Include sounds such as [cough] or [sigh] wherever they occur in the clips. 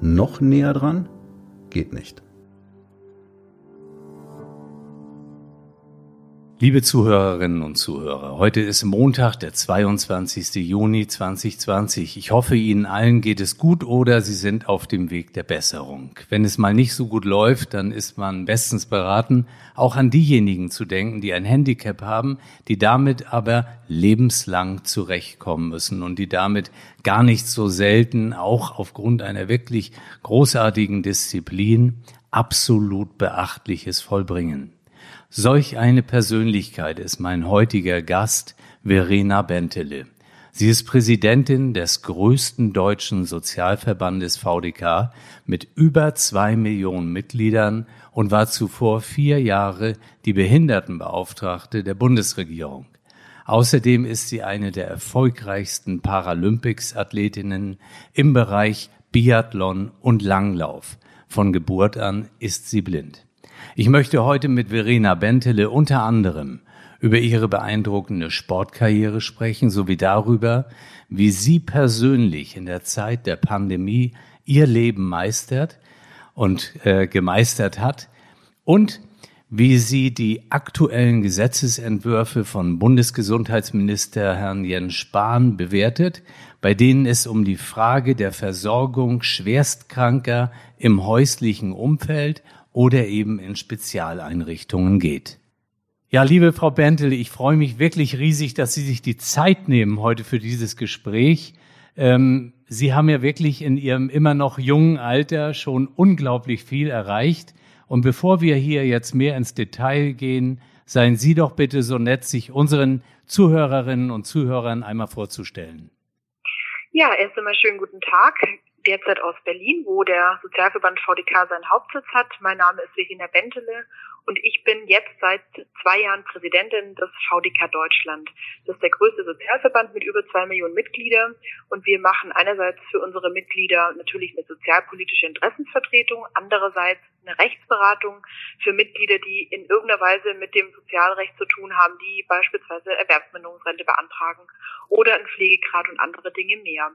Noch näher dran? Geht nicht. Liebe Zuhörerinnen und Zuhörer, heute ist Montag, der 22. Juni 2020. Ich hoffe, Ihnen allen geht es gut oder Sie sind auf dem Weg der Besserung. Wenn es mal nicht so gut läuft, dann ist man bestens beraten, auch an diejenigen zu denken, die ein Handicap haben, die damit aber lebenslang zurechtkommen müssen und die damit gar nicht so selten, auch aufgrund einer wirklich großartigen Disziplin, absolut Beachtliches vollbringen. Solch eine Persönlichkeit ist mein heutiger Gast, Verena Bentele. Sie ist Präsidentin des größten deutschen Sozialverbandes VDK mit über zwei Millionen Mitgliedern und war zuvor vier Jahre die Behindertenbeauftragte der Bundesregierung. Außerdem ist sie eine der erfolgreichsten Paralympics-Athletinnen im Bereich Biathlon und Langlauf. Von Geburt an ist sie blind. Ich möchte heute mit Verena Bentele unter anderem über ihre beeindruckende Sportkarriere sprechen, sowie darüber, wie sie persönlich in der Zeit der Pandemie ihr Leben meistert und äh, gemeistert hat und wie sie die aktuellen Gesetzesentwürfe von Bundesgesundheitsminister Herrn Jens Spahn bewertet, bei denen es um die Frage der Versorgung Schwerstkranker im häuslichen Umfeld oder eben in Spezialeinrichtungen geht. Ja, liebe Frau Bentel, ich freue mich wirklich riesig, dass Sie sich die Zeit nehmen heute für dieses Gespräch. Ähm, Sie haben ja wirklich in Ihrem immer noch jungen Alter schon unglaublich viel erreicht. Und bevor wir hier jetzt mehr ins Detail gehen, seien Sie doch bitte so nett, sich unseren Zuhörerinnen und Zuhörern einmal vorzustellen. Ja, erst einmal schönen guten Tag derzeit aus Berlin, wo der Sozialverband VDK seinen Hauptsitz hat. Mein Name ist Verena Bentele und ich bin jetzt seit zwei Jahren Präsidentin des VDK Deutschland. Das ist der größte Sozialverband mit über zwei Millionen Mitgliedern und wir machen einerseits für unsere Mitglieder natürlich eine sozialpolitische Interessensvertretung, andererseits eine Rechtsberatung für Mitglieder, die in irgendeiner Weise mit dem Sozialrecht zu tun haben, die beispielsweise Erwerbsminderungsrente beantragen oder einen Pflegegrad und andere Dinge mehr.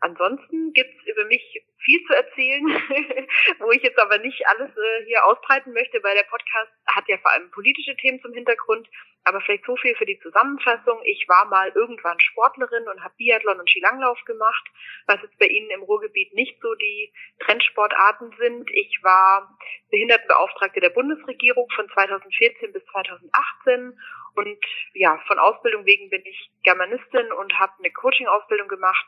Ansonsten gibt es über mich viel zu erzählen, [laughs] wo ich jetzt aber nicht alles äh, hier ausbreiten möchte, weil der Podcast hat ja vor allem politische Themen zum Hintergrund. Aber vielleicht so viel für die Zusammenfassung. Ich war mal irgendwann Sportlerin und habe Biathlon und Skilanglauf gemacht, was jetzt bei Ihnen im Ruhrgebiet nicht so die Trendsportarten sind. Ich war Behindertenbeauftragte der Bundesregierung von 2014 bis 2018 und ja, von Ausbildung wegen bin ich Germanistin und habe eine Coaching-Ausbildung gemacht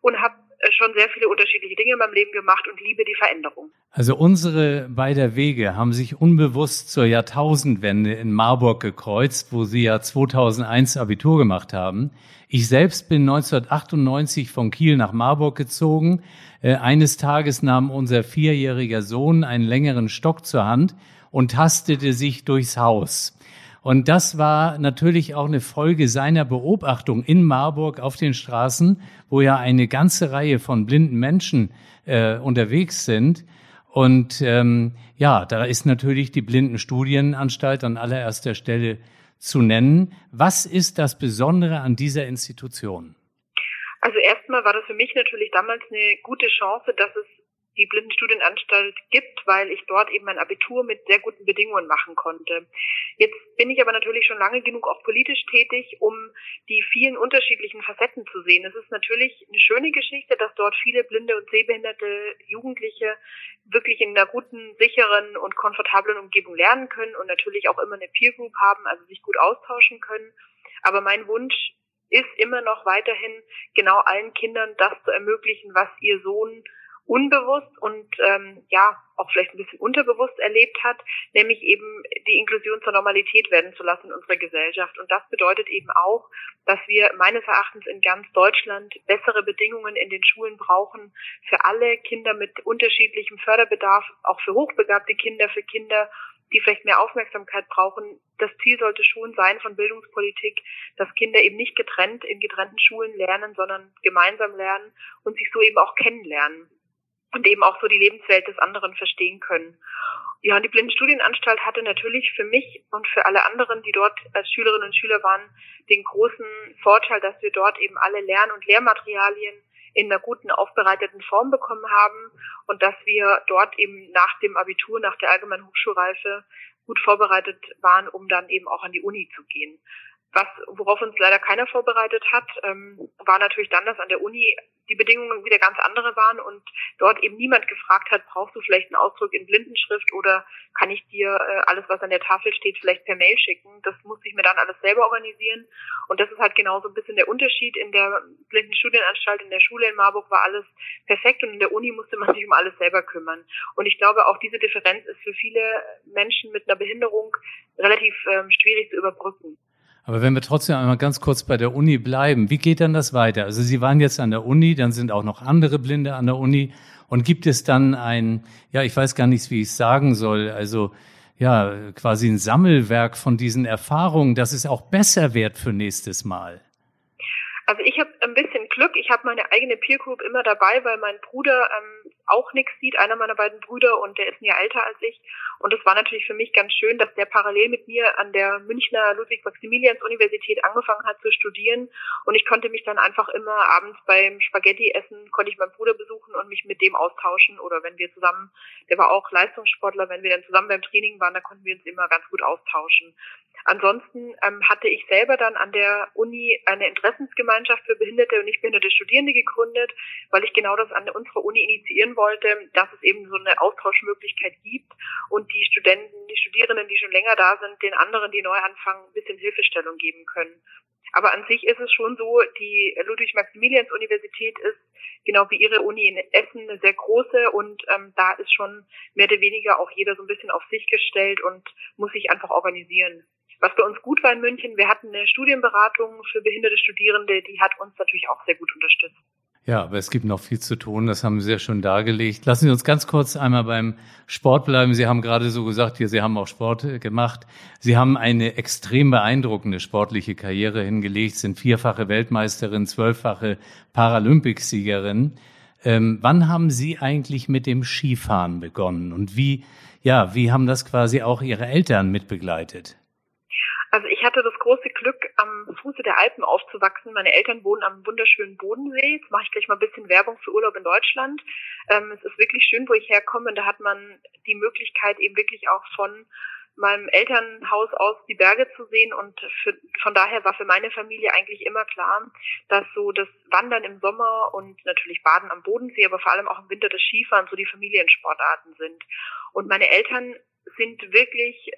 und habe äh, schon sehr viele unterschiedliche Dinge in meinem Leben gemacht und liebe die Veränderung. Also unsere beider Wege haben sich unbewusst zur Jahrtausendwende in Marburg gekreuzt, wo Sie ja 2001 Abitur gemacht haben. Ich selbst bin 1998 von Kiel nach Marburg gezogen. Äh, eines Tages nahm unser vierjähriger Sohn einen längeren Stock zur Hand und tastete sich durchs Haus. Und das war natürlich auch eine Folge seiner Beobachtung in Marburg auf den Straßen, wo ja eine ganze Reihe von blinden Menschen äh, unterwegs sind. Und ähm, ja, da ist natürlich die Blindenstudienanstalt an allererster Stelle zu nennen. Was ist das Besondere an dieser Institution? Also erstmal war das für mich natürlich damals eine gute Chance, dass es die Blindenstudienanstalt gibt, weil ich dort eben mein Abitur mit sehr guten Bedingungen machen konnte. Jetzt bin ich aber natürlich schon lange genug auch politisch tätig, um die vielen unterschiedlichen Facetten zu sehen. Es ist natürlich eine schöne Geschichte, dass dort viele blinde und sehbehinderte Jugendliche wirklich in einer guten, sicheren und komfortablen Umgebung lernen können und natürlich auch immer eine Peer Group haben, also sich gut austauschen können. Aber mein Wunsch ist immer noch weiterhin genau allen Kindern das zu ermöglichen, was ihr Sohn unbewusst und ähm, ja auch vielleicht ein bisschen unterbewusst erlebt hat, nämlich eben die Inklusion zur Normalität werden zu lassen in unserer Gesellschaft. Und das bedeutet eben auch, dass wir meines Erachtens in ganz Deutschland bessere Bedingungen in den Schulen brauchen für alle Kinder mit unterschiedlichem Förderbedarf, auch für hochbegabte Kinder, für Kinder die vielleicht mehr Aufmerksamkeit brauchen. Das Ziel sollte schon sein von Bildungspolitik, dass Kinder eben nicht getrennt in getrennten Schulen lernen, sondern gemeinsam lernen und sich so eben auch kennenlernen und eben auch so die Lebenswelt des anderen verstehen können. Ja, und die Blindenstudienanstalt hatte natürlich für mich und für alle anderen, die dort als Schülerinnen und Schüler waren, den großen Vorteil, dass wir dort eben alle Lern- und Lehrmaterialien in einer guten aufbereiteten Form bekommen haben und dass wir dort eben nach dem Abitur, nach der allgemeinen Hochschulreife gut vorbereitet waren, um dann eben auch an die Uni zu gehen. Was, worauf uns leider keiner vorbereitet hat, ähm, war natürlich dann, dass an der Uni die Bedingungen wieder ganz andere waren und dort eben niemand gefragt hat, brauchst du vielleicht einen Ausdruck in Blindenschrift oder kann ich dir äh, alles, was an der Tafel steht, vielleicht per Mail schicken. Das musste ich mir dann alles selber organisieren. Und das ist halt genau so ein bisschen der Unterschied. In der Blindenstudienanstalt, in der Schule in Marburg war alles perfekt und in der Uni musste man sich um alles selber kümmern. Und ich glaube, auch diese Differenz ist für viele Menschen mit einer Behinderung relativ ähm, schwierig zu überbrücken. Aber wenn wir trotzdem einmal ganz kurz bei der Uni bleiben, wie geht dann das weiter? Also Sie waren jetzt an der Uni, dann sind auch noch andere Blinde an der Uni. Und gibt es dann ein, ja, ich weiß gar nicht, wie ich es sagen soll, also ja, quasi ein Sammelwerk von diesen Erfahrungen, dass es auch besser wird für nächstes Mal? Also ich habe Glück. Ich habe meine eigene Peer Group immer dabei, weil mein Bruder ähm, auch nichts sieht, einer meiner beiden Brüder, und der ist ein Jahr älter als ich. Und es war natürlich für mich ganz schön, dass der parallel mit mir an der Münchner Ludwig-Maximilians-Universität angefangen hat zu studieren. Und ich konnte mich dann einfach immer abends beim Spaghetti essen, konnte ich meinen Bruder besuchen und mich mit dem austauschen. Oder wenn wir zusammen, der war auch Leistungssportler, wenn wir dann zusammen beim Training waren, da konnten wir uns immer ganz gut austauschen. Ansonsten ähm, hatte ich selber dann an der Uni eine Interessensgemeinschaft für behinderte und nicht behinderte Studierende gegründet, weil ich genau das an unserer Uni initiieren wollte, dass es eben so eine Austauschmöglichkeit gibt und die Studenten, die Studierenden, die schon länger da sind, den anderen, die neu anfangen, ein bisschen Hilfestellung geben können. Aber an sich ist es schon so, die Ludwig-Maximilians-Universität ist genau wie ihre Uni in Essen eine sehr große und ähm, da ist schon mehr oder weniger auch jeder so ein bisschen auf sich gestellt und muss sich einfach organisieren. Was bei uns gut war in München, wir hatten eine Studienberatung für behinderte Studierende, die hat uns natürlich auch sehr gut unterstützt. Ja, aber es gibt noch viel zu tun, das haben Sie ja schon dargelegt. Lassen Sie uns ganz kurz einmal beim Sport bleiben. Sie haben gerade so gesagt, hier, Sie haben auch Sport äh, gemacht. Sie haben eine extrem beeindruckende sportliche Karriere hingelegt, sind vierfache Weltmeisterin, zwölffache Paralympicsiegerin. Ähm, wann haben Sie eigentlich mit dem Skifahren begonnen und wie, ja, wie haben das quasi auch Ihre Eltern mitbegleitet? Also ich hatte das große Glück, am Fuße der Alpen aufzuwachsen. Meine Eltern wohnen am wunderschönen Bodensee. Jetzt mache ich gleich mal ein bisschen Werbung für Urlaub in Deutschland. Ähm, es ist wirklich schön, wo ich herkomme. Und da hat man die Möglichkeit eben wirklich auch von meinem Elternhaus aus die Berge zu sehen und für, von daher war für meine Familie eigentlich immer klar, dass so das Wandern im Sommer und natürlich Baden am Bodensee, aber vor allem auch im Winter das Skifahren so die Familiensportarten sind. Und meine Eltern sind wirklich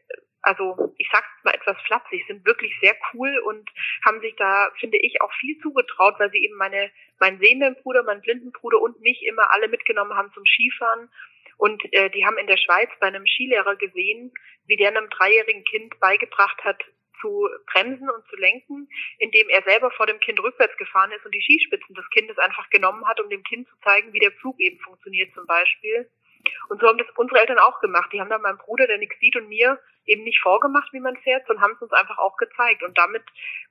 also ich sag's mal etwas flapsig, sind wirklich sehr cool und haben sich da, finde ich, auch viel zugetraut, weil sie eben meine, meinen sehenden Bruder, meinen blinden Bruder und mich immer alle mitgenommen haben zum Skifahren. Und äh, die haben in der Schweiz bei einem Skilehrer gesehen, wie der einem dreijährigen Kind beigebracht hat, zu bremsen und zu lenken, indem er selber vor dem Kind rückwärts gefahren ist und die Skispitzen des Kindes einfach genommen hat, um dem Kind zu zeigen, wie der Flug eben funktioniert zum Beispiel. Und so haben das unsere Eltern auch gemacht. Die haben dann meinem Bruder, der nichts sieht, und mir eben nicht vorgemacht, wie man fährt, sondern haben es uns einfach auch gezeigt. Und damit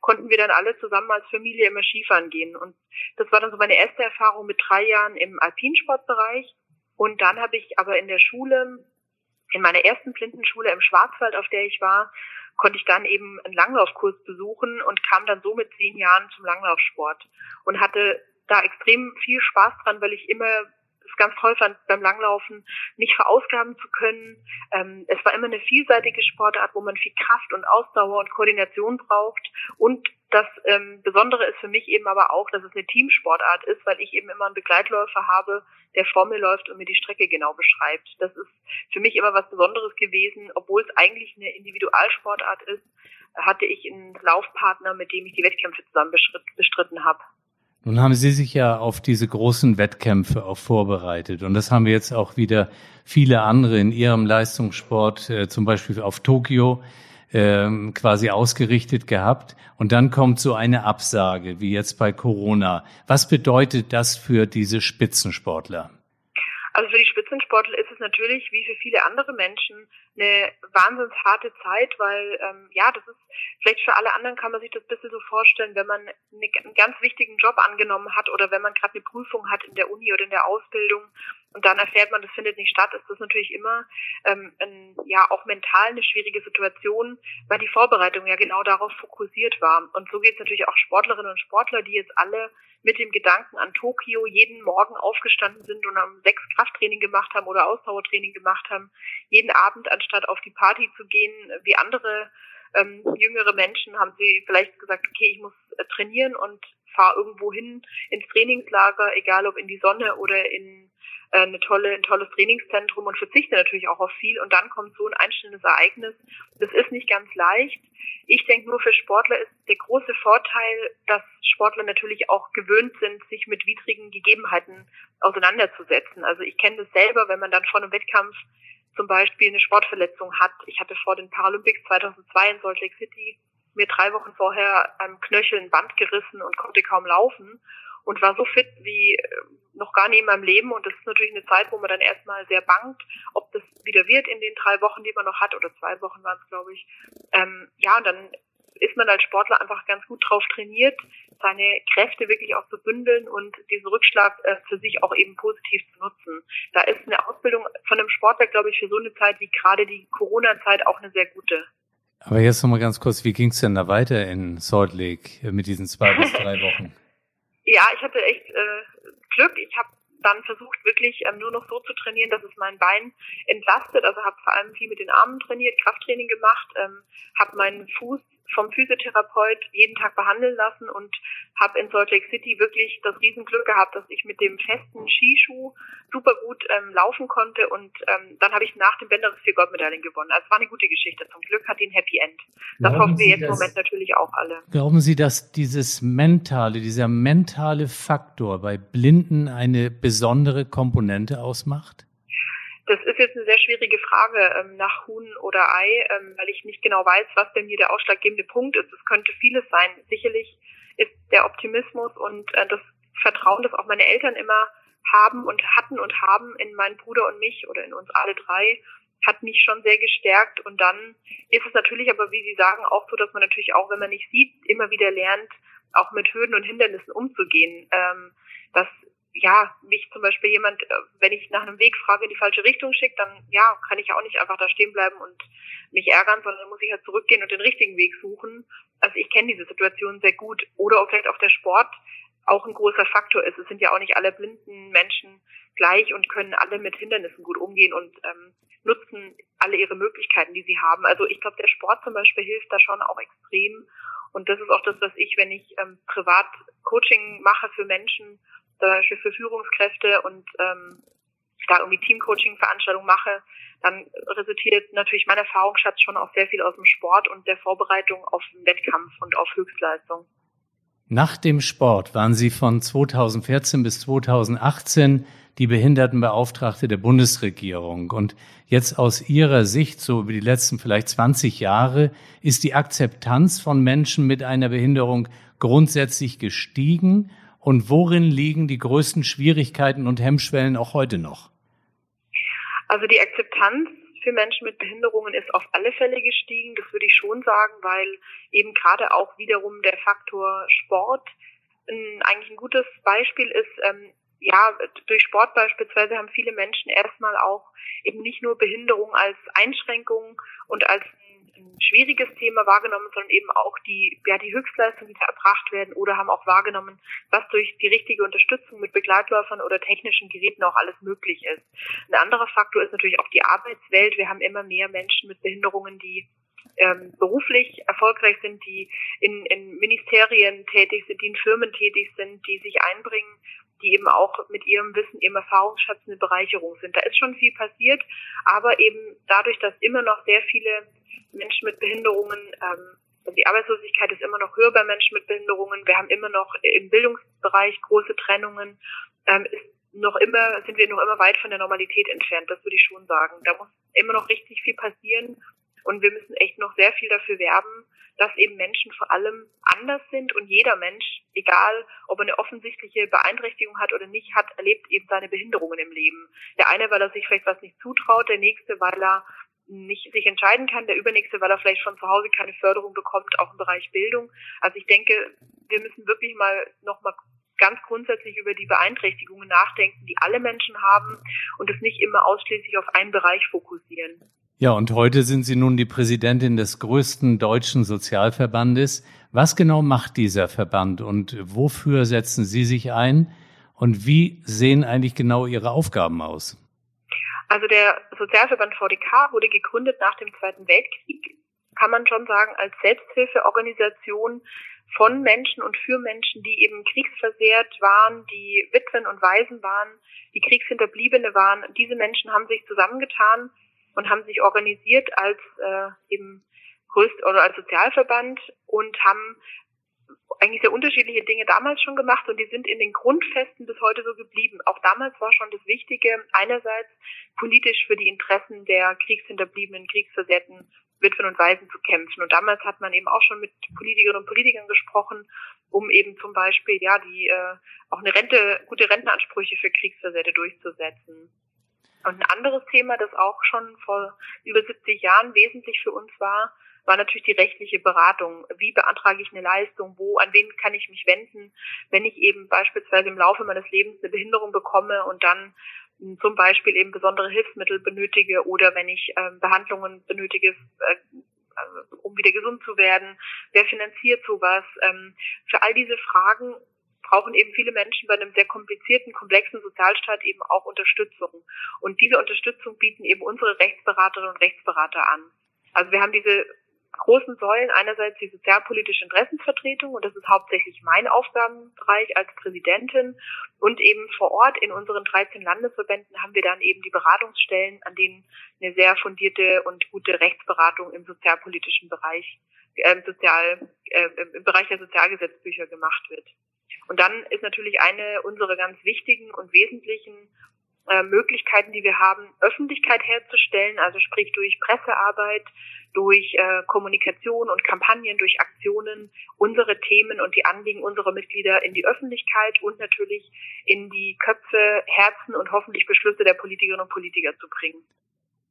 konnten wir dann alle zusammen als Familie immer Skifahren gehen. Und das war dann so meine erste Erfahrung mit drei Jahren im Alpinsportbereich. Und dann habe ich aber in der Schule, in meiner ersten Blindenschule im Schwarzwald, auf der ich war, konnte ich dann eben einen Langlaufkurs besuchen und kam dann so mit zehn Jahren zum Langlaufsport und hatte da extrem viel Spaß dran, weil ich immer ganz toll fand, beim Langlaufen nicht verausgaben zu können. Ähm, es war immer eine vielseitige Sportart, wo man viel Kraft und Ausdauer und Koordination braucht. Und das ähm, Besondere ist für mich eben aber auch, dass es eine Teamsportart ist, weil ich eben immer einen Begleitläufer habe, der vor mir läuft und mir die Strecke genau beschreibt. Das ist für mich immer was Besonderes gewesen, obwohl es eigentlich eine Individualsportart ist, hatte ich einen Laufpartner, mit dem ich die Wettkämpfe zusammen bestritten habe. Nun haben Sie sich ja auf diese großen Wettkämpfe auch vorbereitet. Und das haben wir jetzt auch wieder viele andere in Ihrem Leistungssport, äh, zum Beispiel auf Tokio, äh, quasi ausgerichtet gehabt. Und dann kommt so eine Absage, wie jetzt bei Corona. Was bedeutet das für diese Spitzensportler? Also für die Spitzensportler ist es natürlich, wie für viele andere Menschen, eine wahnsinns harte Zeit, weil ähm, ja, das ist vielleicht für alle anderen kann man sich das ein bisschen so vorstellen, wenn man eine, einen ganz wichtigen Job angenommen hat oder wenn man gerade eine Prüfung hat in der Uni oder in der Ausbildung und dann erfährt man, das findet nicht statt, ist das natürlich immer ähm, ein, ja auch mental eine schwierige Situation, weil die Vorbereitung ja genau darauf fokussiert war. Und so geht es natürlich auch Sportlerinnen und Sportler, die jetzt alle mit dem Gedanken an Tokio jeden Morgen aufgestanden sind und am sechs Krafttraining gemacht haben oder Ausdauertraining gemacht haben, jeden Abend anstatt auf die Party zu gehen, wie andere ähm, jüngere Menschen, haben sie vielleicht gesagt, okay, ich muss äh, trainieren und fahre irgendwo hin ins Trainingslager, egal ob in die Sonne oder in äh, eine tolle, ein tolles Trainingszentrum und verzichte natürlich auch auf viel. Und dann kommt so ein einstellendes Ereignis. Das ist nicht ganz leicht. Ich denke nur für Sportler ist der große Vorteil, dass Sportler natürlich auch gewöhnt sind, sich mit widrigen Gegebenheiten auseinanderzusetzen. Also ich kenne das selber, wenn man dann vor einem Wettkampf zum Beispiel eine Sportverletzung hat. Ich hatte vor den Paralympics 2002 in Salt Lake City mir drei Wochen vorher am Knöchel ein Band gerissen und konnte kaum laufen und war so fit wie äh, noch gar nie in meinem Leben. Und das ist natürlich eine Zeit, wo man dann erstmal sehr bangt, ob das wieder wird in den drei Wochen, die man noch hat, oder zwei Wochen waren es, glaube ich. Ähm, ja, und dann ist man als Sportler einfach ganz gut drauf trainiert, seine Kräfte wirklich auch zu bündeln und diesen Rückschlag äh, für sich auch eben positiv zu nutzen. Da ist eine Ausbildung von einem Sportler, glaube ich, für so eine Zeit wie gerade die Corona-Zeit auch eine sehr gute. Aber jetzt nochmal ganz kurz, wie ging es denn da weiter in Salt Lake mit diesen zwei bis drei Wochen? [laughs] ja, ich hatte echt äh, Glück. Ich habe dann versucht, wirklich ähm, nur noch so zu trainieren, dass es mein Bein entlastet. Also habe vor allem viel mit den Armen trainiert, Krafttraining gemacht, ähm, habe meinen Fuß vom Physiotherapeut jeden Tag behandeln lassen und habe in Salt Lake City wirklich das Riesenglück gehabt, dass ich mit dem festen Skischuh super gut ähm, laufen konnte und ähm, dann habe ich nach dem Bänderriss vier Goldmedaillen gewonnen. Also es war eine gute Geschichte. Zum Glück hat die ein Happy End. Das Glauben hoffen wir Sie jetzt im Moment natürlich auch alle. Glauben Sie, dass dieses mentale, dieser mentale Faktor bei Blinden eine besondere Komponente ausmacht? Das ist jetzt eine sehr schwierige Frage ähm, nach Huhn oder Ei, ähm, weil ich nicht genau weiß, was denn hier der ausschlaggebende Punkt ist. Es könnte vieles sein. Sicherlich ist der Optimismus und äh, das Vertrauen, das auch meine Eltern immer haben und hatten und haben in meinen Bruder und mich oder in uns alle drei, hat mich schon sehr gestärkt. Und dann ist es natürlich aber, wie Sie sagen, auch so, dass man natürlich auch, wenn man nicht sieht, immer wieder lernt, auch mit Hürden und Hindernissen umzugehen. Ähm, dass ja, mich zum Beispiel jemand, äh, wenn ich nach einem Weg frage, in die falsche Richtung schickt, dann ja, kann ich auch nicht einfach da stehen bleiben und mich ärgern, sondern muss ich halt zurückgehen und den richtigen Weg suchen. Also ich kenne diese Situation sehr gut. Oder auch vielleicht auch der Sport auch ein großer Faktor ist. Es sind ja auch nicht alle blinden Menschen gleich und können alle mit Hindernissen gut umgehen und ähm, nutzen alle ihre Möglichkeiten, die sie haben. Also ich glaube, der Sport zum Beispiel hilft da schon auch extrem. Und das ist auch das, was ich, wenn ich ähm, privat Coaching mache für Menschen, zum Beispiel für Führungskräfte und ähm, da irgendwie Teamcoaching-Veranstaltungen mache, dann resultiert natürlich mein Erfahrungsschatz schon auch sehr viel aus dem Sport und der Vorbereitung auf den Wettkampf und auf Höchstleistung. Nach dem Sport waren Sie von 2014 bis 2018 die Behindertenbeauftragte der Bundesregierung. Und jetzt aus Ihrer Sicht, so über die letzten vielleicht 20 Jahre, ist die Akzeptanz von Menschen mit einer Behinderung grundsätzlich gestiegen und worin liegen die größten Schwierigkeiten und Hemmschwellen auch heute noch? Also die Akzeptanz für Menschen mit Behinderungen ist auf alle Fälle gestiegen, das würde ich schon sagen, weil eben gerade auch wiederum der Faktor Sport ein, eigentlich ein gutes Beispiel ist. Ähm, ja, durch Sport beispielsweise haben viele Menschen erstmal auch eben nicht nur Behinderung als Einschränkung und als ein schwieriges Thema wahrgenommen, sondern eben auch die, ja, die Höchstleistungen, die da erbracht werden oder haben auch wahrgenommen, was durch die richtige Unterstützung mit Begleitläufern oder technischen Geräten auch alles möglich ist. Ein anderer Faktor ist natürlich auch die Arbeitswelt. Wir haben immer mehr Menschen mit Behinderungen, die ähm, beruflich erfolgreich sind, die in, in Ministerien tätig sind, die in Firmen tätig sind, die sich einbringen, die eben auch mit ihrem Wissen, ihrem Erfahrungsschatz eine Bereicherung sind. Da ist schon viel passiert, aber eben dadurch, dass immer noch sehr viele Menschen mit Behinderungen ähm, Also die Arbeitslosigkeit ist immer noch höher bei Menschen mit Behinderungen. Wir haben immer noch im Bildungsbereich große Trennungen. Ähm, ist noch immer, sind wir noch immer weit von der Normalität entfernt, das würde ich schon sagen. Da muss immer noch richtig viel passieren und wir müssen echt noch sehr viel dafür werben, dass eben Menschen vor allem anders sind und jeder Mensch, egal ob er eine offensichtliche Beeinträchtigung hat oder nicht hat, erlebt eben seine Behinderungen im Leben. Der eine, weil er sich vielleicht was nicht zutraut, der nächste, weil er nicht sich entscheiden kann, der übernächste, weil er vielleicht von zu Hause keine Förderung bekommt, auch im Bereich Bildung. Also ich denke, wir müssen wirklich mal noch mal ganz grundsätzlich über die Beeinträchtigungen nachdenken, die alle Menschen haben und es nicht immer ausschließlich auf einen Bereich fokussieren. Ja, und heute sind Sie nun die Präsidentin des größten deutschen Sozialverbandes. Was genau macht dieser Verband und wofür setzen Sie sich ein? Und wie sehen eigentlich genau Ihre Aufgaben aus? Also der Sozialverband VDK wurde gegründet nach dem Zweiten Weltkrieg, kann man schon sagen, als Selbsthilfeorganisation von Menschen und für Menschen, die eben kriegsversehrt waren, die Witwen und Waisen waren, die Kriegshinterbliebene waren. Diese Menschen haben sich zusammengetan und haben sich organisiert als äh, eben größt oder als Sozialverband und haben eigentlich sehr unterschiedliche Dinge damals schon gemacht und die sind in den Grundfesten bis heute so geblieben. Auch damals war schon das Wichtige, einerseits politisch für die Interessen der Kriegshinterbliebenen, Kriegsversehrten Witwen und Waisen zu kämpfen. Und damals hat man eben auch schon mit Politikerinnen und Politikern gesprochen, um eben zum Beispiel ja die äh, auch eine Rente, gute Rentenansprüche für Kriegsversehrte durchzusetzen. Und ein anderes Thema, das auch schon vor über 70 Jahren wesentlich für uns war, war natürlich die rechtliche Beratung. Wie beantrage ich eine Leistung? Wo, an wen kann ich mich wenden, wenn ich eben beispielsweise im Laufe meines Lebens eine Behinderung bekomme und dann hm, zum Beispiel eben besondere Hilfsmittel benötige oder wenn ich ähm, Behandlungen benötige, äh, äh, um wieder gesund zu werden. Wer finanziert sowas? Ähm, für all diese Fragen brauchen eben viele Menschen bei einem sehr komplizierten, komplexen Sozialstaat eben auch Unterstützung. Und diese Unterstützung bieten eben unsere Rechtsberaterinnen und Rechtsberater an. Also wir haben diese großen Säulen einerseits die sozialpolitische Interessensvertretung und das ist hauptsächlich mein Aufgabenbereich als Präsidentin und eben vor Ort in unseren 13 Landesverbänden haben wir dann eben die Beratungsstellen, an denen eine sehr fundierte und gute Rechtsberatung im sozialpolitischen Bereich, äh, sozial, äh, im Bereich der Sozialgesetzbücher gemacht wird. Und dann ist natürlich eine unserer ganz wichtigen und wesentlichen äh, Möglichkeiten, die wir haben, Öffentlichkeit herzustellen, also sprich durch Pressearbeit, durch äh, Kommunikation und Kampagnen, durch Aktionen unsere Themen und die Anliegen unserer Mitglieder in die Öffentlichkeit und natürlich in die Köpfe, Herzen und hoffentlich Beschlüsse der Politikerinnen und Politiker zu bringen.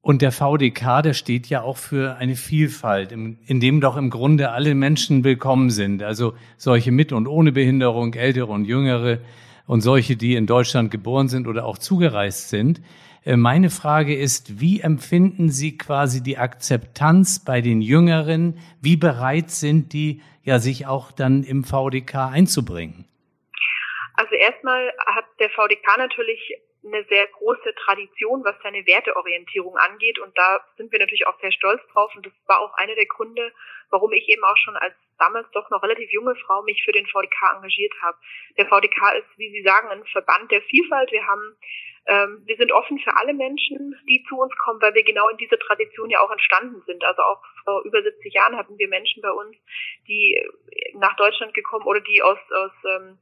Und der VDK, der steht ja auch für eine Vielfalt, in dem doch im Grunde alle Menschen willkommen sind. Also solche mit und ohne Behinderung, ältere und jüngere und solche, die in Deutschland geboren sind oder auch zugereist sind. Äh, meine Frage ist, wie empfinden Sie quasi die Akzeptanz bei den Jüngeren? Wie bereit sind die, ja, sich auch dann im VDK einzubringen? Also erstmal hat der VDK natürlich eine sehr große Tradition, was seine Werteorientierung angeht. Und da sind wir natürlich auch sehr stolz drauf. Und das war auch einer der Gründe, warum ich eben auch schon als damals doch noch relativ junge Frau mich für den VDK engagiert habe. Der VDK ist, wie Sie sagen, ein Verband der Vielfalt. Wir haben ähm, wir sind offen für alle Menschen, die zu uns kommen, weil wir genau in dieser Tradition ja auch entstanden sind. Also auch vor über 70 Jahren hatten wir Menschen bei uns, die nach Deutschland gekommen oder die aus, aus ähm,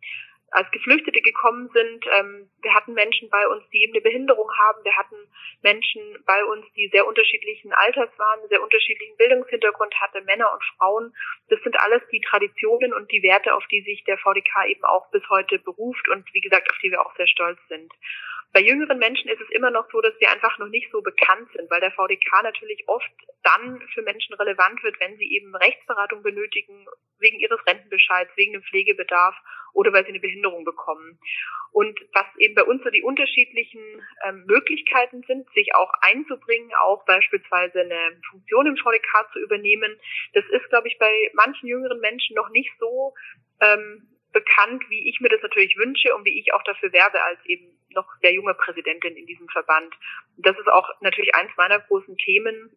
als Geflüchtete gekommen sind. Ähm, wir hatten Menschen bei uns, die eben eine Behinderung haben. Wir hatten Menschen bei uns, die sehr unterschiedlichen Alters waren, sehr unterschiedlichen Bildungshintergrund hatten, Männer und Frauen. Das sind alles die Traditionen und die Werte, auf die sich der VDK eben auch bis heute beruft und wie gesagt, auf die wir auch sehr stolz sind. Bei jüngeren Menschen ist es immer noch so, dass wir einfach noch nicht so bekannt sind, weil der VDK natürlich oft dann für Menschen relevant wird, wenn sie eben Rechtsberatung benötigen, wegen ihres Rentenbescheids, wegen dem Pflegebedarf oder weil sie eine Behinderung bekommen. Und was eben bei uns so die unterschiedlichen ähm, Möglichkeiten sind, sich auch einzubringen, auch beispielsweise eine Funktion im VDK zu übernehmen, das ist, glaube ich, bei manchen jüngeren Menschen noch nicht so ähm, bekannt, wie ich mir das natürlich wünsche und wie ich auch dafür werbe als eben noch sehr junge Präsidentin in diesem Verband. das ist auch natürlich eins meiner großen Themen,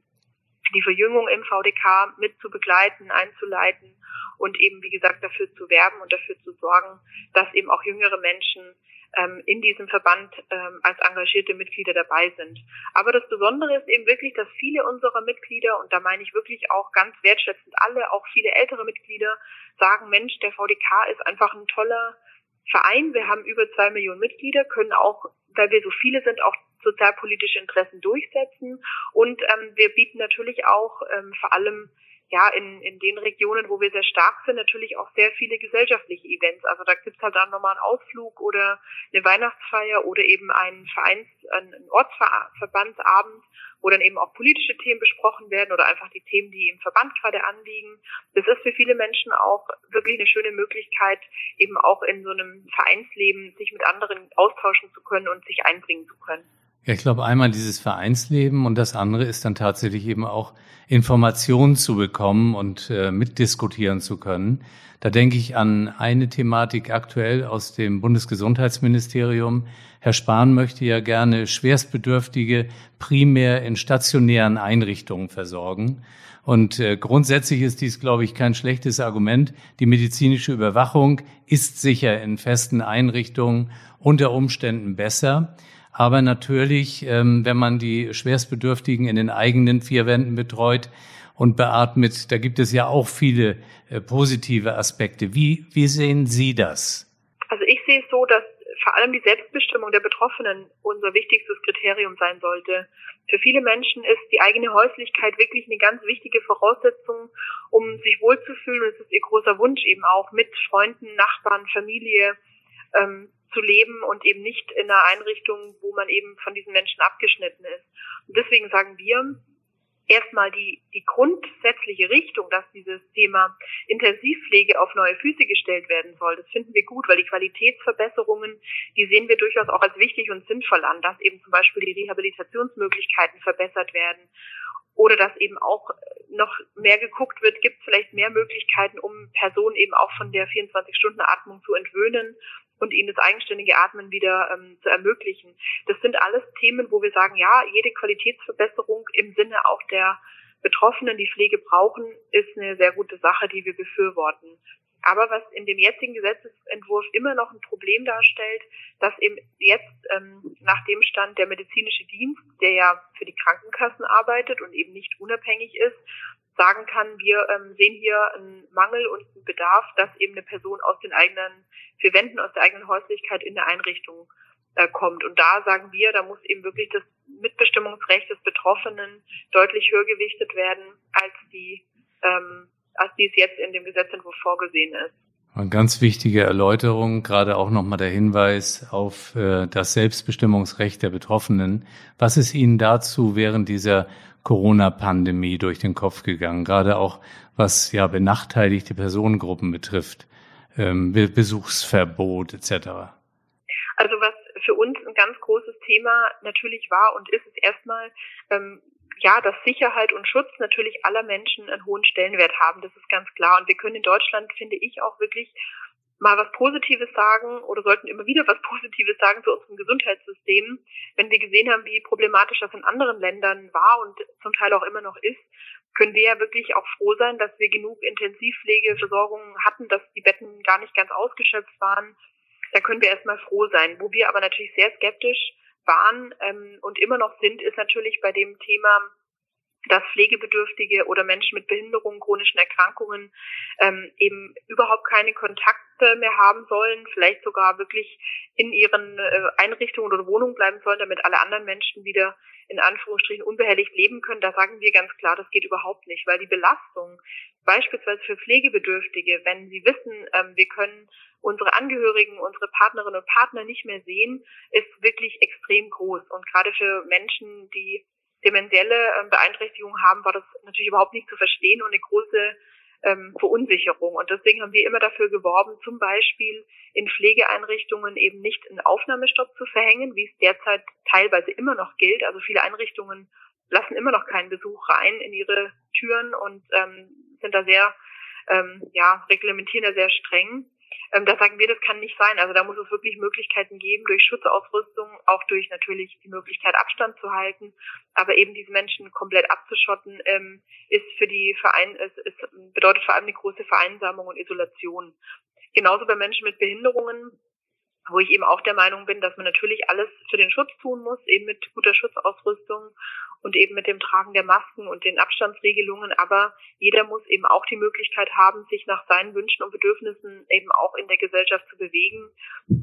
die Verjüngung im VDK mit zu begleiten, einzuleiten und eben, wie gesagt, dafür zu werben und dafür zu sorgen, dass eben auch jüngere Menschen ähm, in diesem Verband ähm, als engagierte Mitglieder dabei sind. Aber das Besondere ist eben wirklich, dass viele unserer Mitglieder, und da meine ich wirklich auch ganz wertschätzend alle, auch viele ältere Mitglieder, sagen, Mensch, der VDK ist einfach ein toller Verein. Wir haben über zwei Millionen Mitglieder, können auch, weil wir so viele sind, auch sozialpolitische Interessen durchsetzen. Und ähm, wir bieten natürlich auch ähm, vor allem ja, in, in den Regionen, wo wir sehr stark sind, natürlich auch sehr viele gesellschaftliche Events. Also da gibt's halt dann nochmal einen Ausflug oder eine Weihnachtsfeier oder eben einen Vereins-, einen Ortsverbandsabend, wo dann eben auch politische Themen besprochen werden oder einfach die Themen, die im Verband gerade anliegen. Das ist für viele Menschen auch wirklich eine schöne Möglichkeit, eben auch in so einem Vereinsleben sich mit anderen austauschen zu können und sich einbringen zu können. Ja, ich glaube einmal dieses Vereinsleben und das andere ist dann tatsächlich eben auch Informationen zu bekommen und äh, mitdiskutieren zu können. Da denke ich an eine Thematik aktuell aus dem Bundesgesundheitsministerium. Herr Spahn möchte ja gerne Schwerstbedürftige primär in stationären Einrichtungen versorgen. Und äh, grundsätzlich ist dies, glaube ich, kein schlechtes Argument. Die medizinische Überwachung ist sicher in festen Einrichtungen unter Umständen besser. Aber natürlich, ähm, wenn man die Schwerstbedürftigen in den eigenen vier Wänden betreut und beatmet, da gibt es ja auch viele äh, positive Aspekte. Wie, wie sehen Sie das? Also ich sehe es so, dass vor allem die Selbstbestimmung der Betroffenen unser wichtigstes Kriterium sein sollte. Für viele Menschen ist die eigene Häuslichkeit wirklich eine ganz wichtige Voraussetzung, um sich wohlzufühlen. Und es ist ihr großer Wunsch eben auch mit Freunden, Nachbarn, Familie ähm, zu leben und eben nicht in einer Einrichtung, wo man eben von diesen Menschen abgeschnitten ist. Und deswegen sagen wir, erstmal die, die grundsätzliche Richtung, dass dieses Thema Intensivpflege auf neue Füße gestellt werden soll, das finden wir gut, weil die Qualitätsverbesserungen, die sehen wir durchaus auch als wichtig und sinnvoll an, dass eben zum Beispiel die Rehabilitationsmöglichkeiten verbessert werden oder dass eben auch noch mehr geguckt wird, gibt es vielleicht mehr Möglichkeiten, um Personen eben auch von der 24-Stunden-Atmung zu entwöhnen und ihnen das eigenständige Atmen wieder ähm, zu ermöglichen. Das sind alles Themen, wo wir sagen, ja, jede Qualitätsverbesserung im Sinne auch der Betroffenen, die Pflege brauchen, ist eine sehr gute Sache, die wir befürworten. Aber was in dem jetzigen Gesetzesentwurf immer noch ein Problem darstellt, dass eben jetzt ähm, nach dem Stand der medizinische Dienst, der ja für die Krankenkassen arbeitet und eben nicht unabhängig ist, sagen kann, wir ähm, sehen hier einen Mangel und einen Bedarf, dass eben eine Person aus den eigenen vier Wänden, aus der eigenen Häuslichkeit in der Einrichtung äh, kommt. Und da sagen wir, da muss eben wirklich das Mitbestimmungsrecht des Betroffenen deutlich höher gewichtet werden, als die, ähm, als dies jetzt in dem Gesetzentwurf vorgesehen ist. Eine ganz wichtige Erläuterung, gerade auch nochmal der Hinweis auf äh, das Selbstbestimmungsrecht der Betroffenen. Was ist Ihnen dazu während dieser Corona-Pandemie durch den Kopf gegangen, gerade auch was ja benachteiligte Personengruppen betrifft, ähm, Besuchsverbot etc. Also was für uns ein ganz großes Thema natürlich war und ist es erstmal, ähm, ja, dass Sicherheit und Schutz natürlich aller Menschen einen hohen Stellenwert haben, das ist ganz klar. Und wir können in Deutschland, finde ich, auch wirklich mal was Positives sagen oder sollten immer wieder was [laughs] Positives sagen zu unserem Gesundheitssystem, wenn wir gesehen haben, wie problematisch das in anderen Ländern war und zum Teil auch immer noch ist, können wir ja wirklich auch froh sein, dass wir genug Intensivpflegeversorgung hatten, dass die Betten gar nicht ganz ausgeschöpft waren. Da können wir erstmal froh sein. Wo wir aber natürlich sehr skeptisch waren ähm, und immer noch sind, ist natürlich bei dem Thema dass Pflegebedürftige oder Menschen mit Behinderungen, chronischen Erkrankungen ähm, eben überhaupt keine Kontakte mehr haben sollen, vielleicht sogar wirklich in ihren äh, Einrichtungen oder Wohnungen bleiben sollen, damit alle anderen Menschen wieder in Anführungsstrichen unbehelligt leben können. Da sagen wir ganz klar, das geht überhaupt nicht, weil die Belastung beispielsweise für Pflegebedürftige, wenn sie wissen, ähm, wir können unsere Angehörigen, unsere Partnerinnen und Partner nicht mehr sehen, ist wirklich extrem groß. Und gerade für Menschen, die dementielle ähm, Beeinträchtigung haben, war das natürlich überhaupt nicht zu verstehen und eine große ähm, Verunsicherung. Und deswegen haben wir immer dafür geworben, zum Beispiel in Pflegeeinrichtungen eben nicht einen Aufnahmestopp zu verhängen, wie es derzeit teilweise immer noch gilt. Also viele Einrichtungen lassen immer noch keinen Besuch rein in ihre Türen und ähm, sind da sehr, ähm, ja, reglementieren da sehr streng. Ähm, da sagen wir, das kann nicht sein. Also da muss es wirklich Möglichkeiten geben, durch Schutzausrüstung, auch durch natürlich die Möglichkeit, Abstand zu halten. Aber eben diese Menschen komplett abzuschotten, ähm, ist für die Verein, es, es bedeutet vor allem eine große Vereinsamung und Isolation. Genauso bei Menschen mit Behinderungen wo ich eben auch der Meinung bin, dass man natürlich alles für den Schutz tun muss, eben mit guter Schutzausrüstung und eben mit dem Tragen der Masken und den Abstandsregelungen. Aber jeder muss eben auch die Möglichkeit haben, sich nach seinen Wünschen und Bedürfnissen eben auch in der Gesellschaft zu bewegen,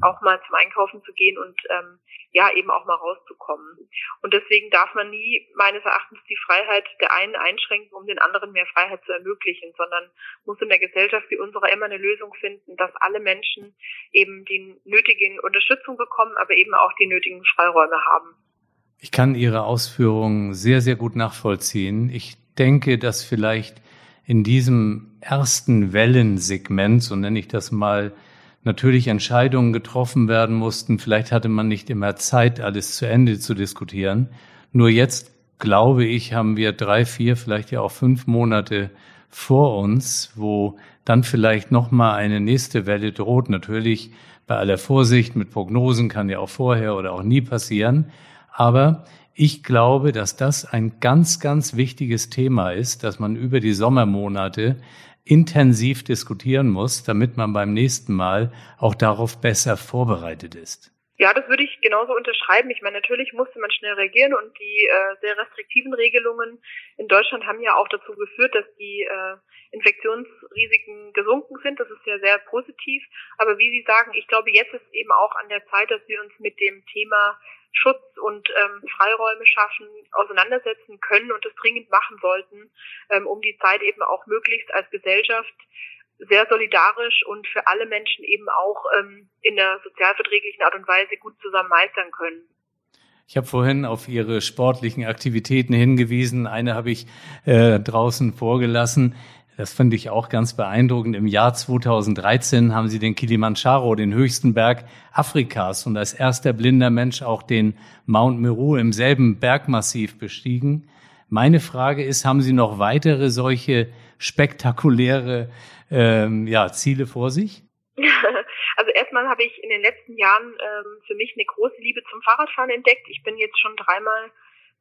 auch mal zum Einkaufen zu gehen und ähm, ja eben auch mal rauszukommen. Und deswegen darf man nie meines Erachtens die Freiheit der einen einschränken, um den anderen mehr Freiheit zu ermöglichen, sondern muss in der Gesellschaft wie unserer immer eine Lösung finden, dass alle Menschen eben die nötige Unterstützung bekommen, aber eben auch die nötigen Freiräume haben. Ich kann Ihre Ausführungen sehr, sehr gut nachvollziehen. Ich denke, dass vielleicht in diesem ersten Wellensegment, so nenne ich das mal, natürlich Entscheidungen getroffen werden mussten. Vielleicht hatte man nicht immer Zeit, alles zu Ende zu diskutieren. Nur jetzt, glaube ich, haben wir drei, vier, vielleicht ja auch fünf Monate vor uns, wo dann vielleicht noch mal eine nächste Welle droht. Natürlich bei aller Vorsicht mit Prognosen kann ja auch vorher oder auch nie passieren. Aber ich glaube, dass das ein ganz, ganz wichtiges Thema ist, dass man über die Sommermonate intensiv diskutieren muss, damit man beim nächsten Mal auch darauf besser vorbereitet ist. Ja, das würde ich genauso unterschreiben. Ich meine, natürlich musste man schnell reagieren und die äh, sehr restriktiven Regelungen in Deutschland haben ja auch dazu geführt, dass die äh, Infektionsrisiken gesunken sind. Das ist ja sehr positiv. Aber wie Sie sagen, ich glaube, jetzt ist eben auch an der Zeit, dass wir uns mit dem Thema Schutz und ähm, Freiräume schaffen, auseinandersetzen können und das dringend machen sollten, ähm, um die Zeit eben auch möglichst als Gesellschaft sehr solidarisch und für alle Menschen eben auch ähm, in der sozialverträglichen Art und Weise gut zusammen meistern können. Ich habe vorhin auf Ihre sportlichen Aktivitäten hingewiesen. Eine habe ich äh, draußen vorgelassen. Das finde ich auch ganz beeindruckend. Im Jahr 2013 haben sie den Kilimanjaro, den höchsten Berg Afrikas und als erster blinder Mensch auch den Mount Meru im selben Bergmassiv bestiegen. Meine Frage ist, haben Sie noch weitere solche spektakuläre ähm, ja, Ziele vor sich? [laughs] Also erstmal habe ich in den letzten Jahren ähm, für mich eine große Liebe zum Fahrradfahren entdeckt. Ich bin jetzt schon dreimal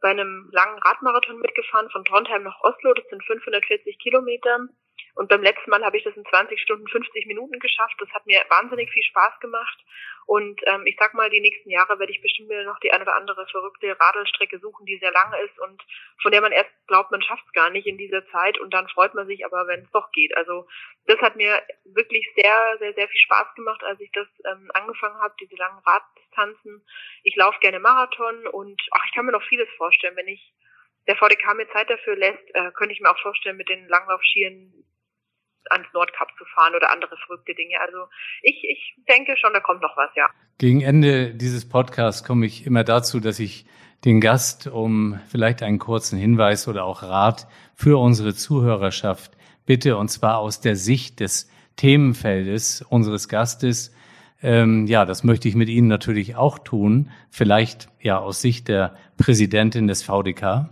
bei einem langen Radmarathon mitgefahren von Trondheim nach Oslo. Das sind 540 Kilometer. Und beim letzten Mal habe ich das in 20 Stunden 50 Minuten geschafft. Das hat mir wahnsinnig viel Spaß gemacht. Und ähm, ich sag mal, die nächsten Jahre werde ich bestimmt mir noch die eine oder andere verrückte Radelstrecke suchen, die sehr lang ist und von der man erst glaubt, man schafft es gar nicht in dieser Zeit und dann freut man sich aber, wenn es doch geht. Also das hat mir wirklich sehr, sehr, sehr viel Spaß gemacht, als ich das ähm, angefangen habe, diese langen Raddistanzen. Ich laufe gerne Marathon und ach, ich kann mir noch vieles vorstellen. Wenn ich der VDK mir Zeit dafür lässt, äh, könnte ich mir auch vorstellen, mit den Langlaufschienen ans Nordkap zu fahren oder andere verrückte Dinge. Also ich, ich denke schon, da kommt noch was, ja. Gegen Ende dieses Podcasts komme ich immer dazu, dass ich den Gast um vielleicht einen kurzen Hinweis oder auch Rat für unsere Zuhörerschaft bitte, und zwar aus der Sicht des Themenfeldes unseres Gastes. Ähm, ja, das möchte ich mit Ihnen natürlich auch tun. Vielleicht ja aus Sicht der Präsidentin des VDK.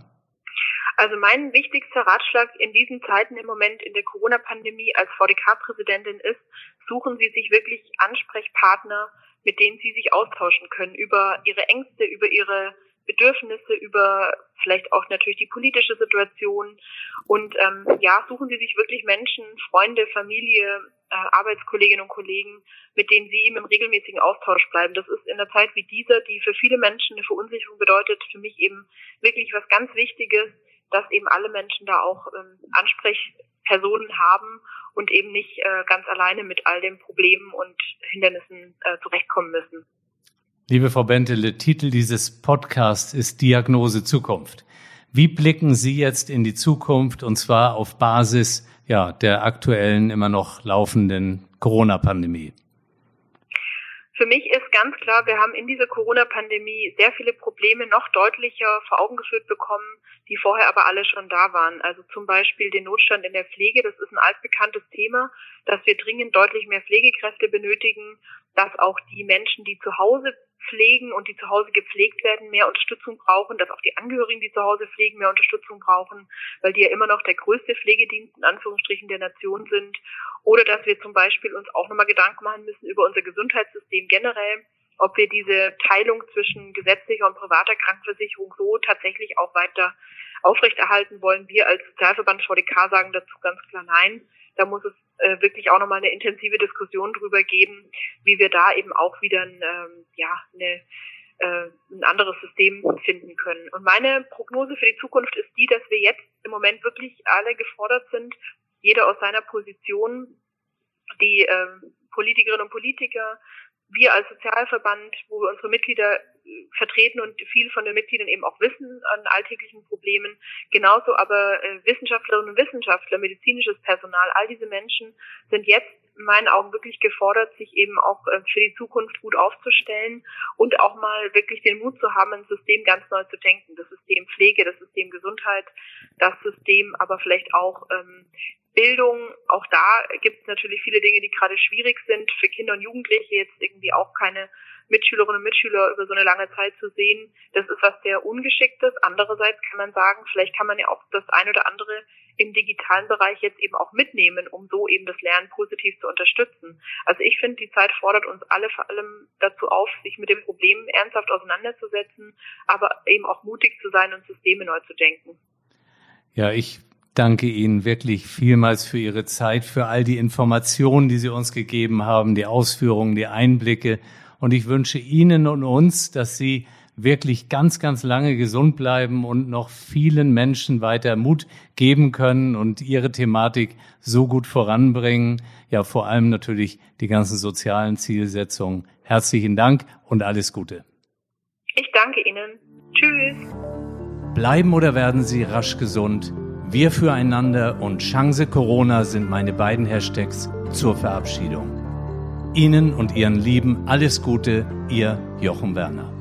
Also mein wichtigster Ratschlag in diesen Zeiten im Moment in der Corona-Pandemie als VDK-Präsidentin ist, suchen Sie sich wirklich Ansprechpartner, mit denen Sie sich austauschen können über Ihre Ängste, über Ihre Bedürfnisse, über vielleicht auch natürlich die politische Situation. Und ähm, ja, suchen Sie sich wirklich Menschen, Freunde, Familie, äh, Arbeitskolleginnen und Kollegen, mit denen Sie eben im regelmäßigen Austausch bleiben. Das ist in einer Zeit wie dieser, die für viele Menschen eine Verunsicherung bedeutet, für mich eben wirklich was ganz Wichtiges, dass eben alle Menschen da auch ähm, Ansprechpersonen haben und eben nicht äh, ganz alleine mit all den Problemen und Hindernissen äh, zurechtkommen müssen. Liebe Frau Bentele, Titel dieses Podcasts ist Diagnose Zukunft. Wie blicken Sie jetzt in die Zukunft und zwar auf Basis ja, der aktuellen, immer noch laufenden Corona-Pandemie? Für mich ist ganz klar, wir haben in dieser Corona-Pandemie sehr viele Probleme noch deutlicher vor Augen geführt bekommen, die vorher aber alle schon da waren. Also zum Beispiel den Notstand in der Pflege, das ist ein altbekanntes Thema, dass wir dringend deutlich mehr Pflegekräfte benötigen, dass auch die Menschen, die zu Hause pflegen und die zu Hause gepflegt werden, mehr Unterstützung brauchen, dass auch die Angehörigen, die zu Hause pflegen, mehr Unterstützung brauchen, weil die ja immer noch der größte Pflegedienst in Anführungsstrichen der Nation sind. Oder dass wir zum Beispiel uns auch nochmal Gedanken machen müssen über unser Gesundheitssystem generell, ob wir diese Teilung zwischen gesetzlicher und privater Krankenversicherung so tatsächlich auch weiter aufrechterhalten wollen. Wir als Sozialverband VDK sagen dazu ganz klar nein. Da muss es äh, wirklich auch nochmal eine intensive Diskussion drüber geben, wie wir da eben auch wieder ein, ähm, ja, eine, äh, ein anderes System finden können. Und meine Prognose für die Zukunft ist die, dass wir jetzt im Moment wirklich alle gefordert sind, jeder aus seiner Position, die äh, Politikerinnen und Politiker, wir als Sozialverband, wo wir unsere Mitglieder vertreten und viel von den Mitgliedern eben auch wissen an alltäglichen Problemen, genauso aber äh, Wissenschaftlerinnen und Wissenschaftler, medizinisches Personal, all diese Menschen sind jetzt in meinen Augen wirklich gefordert, sich eben auch äh, für die Zukunft gut aufzustellen und auch mal wirklich den Mut zu haben, ein System ganz neu zu denken. Das System Pflege, das System Gesundheit, das System aber vielleicht auch ähm, Bildung, auch da gibt es natürlich viele Dinge, die gerade schwierig sind. Für Kinder und Jugendliche, jetzt irgendwie auch keine Mitschülerinnen und Mitschüler über so eine lange Zeit zu sehen. Das ist was sehr Ungeschicktes. Andererseits kann man sagen, vielleicht kann man ja auch das ein oder andere im digitalen Bereich jetzt eben auch mitnehmen, um so eben das Lernen positiv zu unterstützen. Also ich finde, die Zeit fordert uns alle vor allem dazu auf, sich mit dem Problem ernsthaft auseinanderzusetzen, aber eben auch mutig zu sein und Systeme neu zu denken. Ja, ich danke Ihnen wirklich vielmals für Ihre Zeit, für all die Informationen, die Sie uns gegeben haben, die Ausführungen, die Einblicke. Und ich wünsche Ihnen und uns, dass Sie wirklich ganz, ganz lange gesund bleiben und noch vielen Menschen weiter Mut geben können und ihre Thematik so gut voranbringen. Ja, vor allem natürlich die ganzen sozialen Zielsetzungen. Herzlichen Dank und alles Gute. Ich danke Ihnen. Tschüss. Bleiben oder werden Sie rasch gesund? Wir füreinander und Chance Corona sind meine beiden Hashtags zur Verabschiedung. Ihnen und Ihren Lieben alles Gute, Ihr Jochen Werner.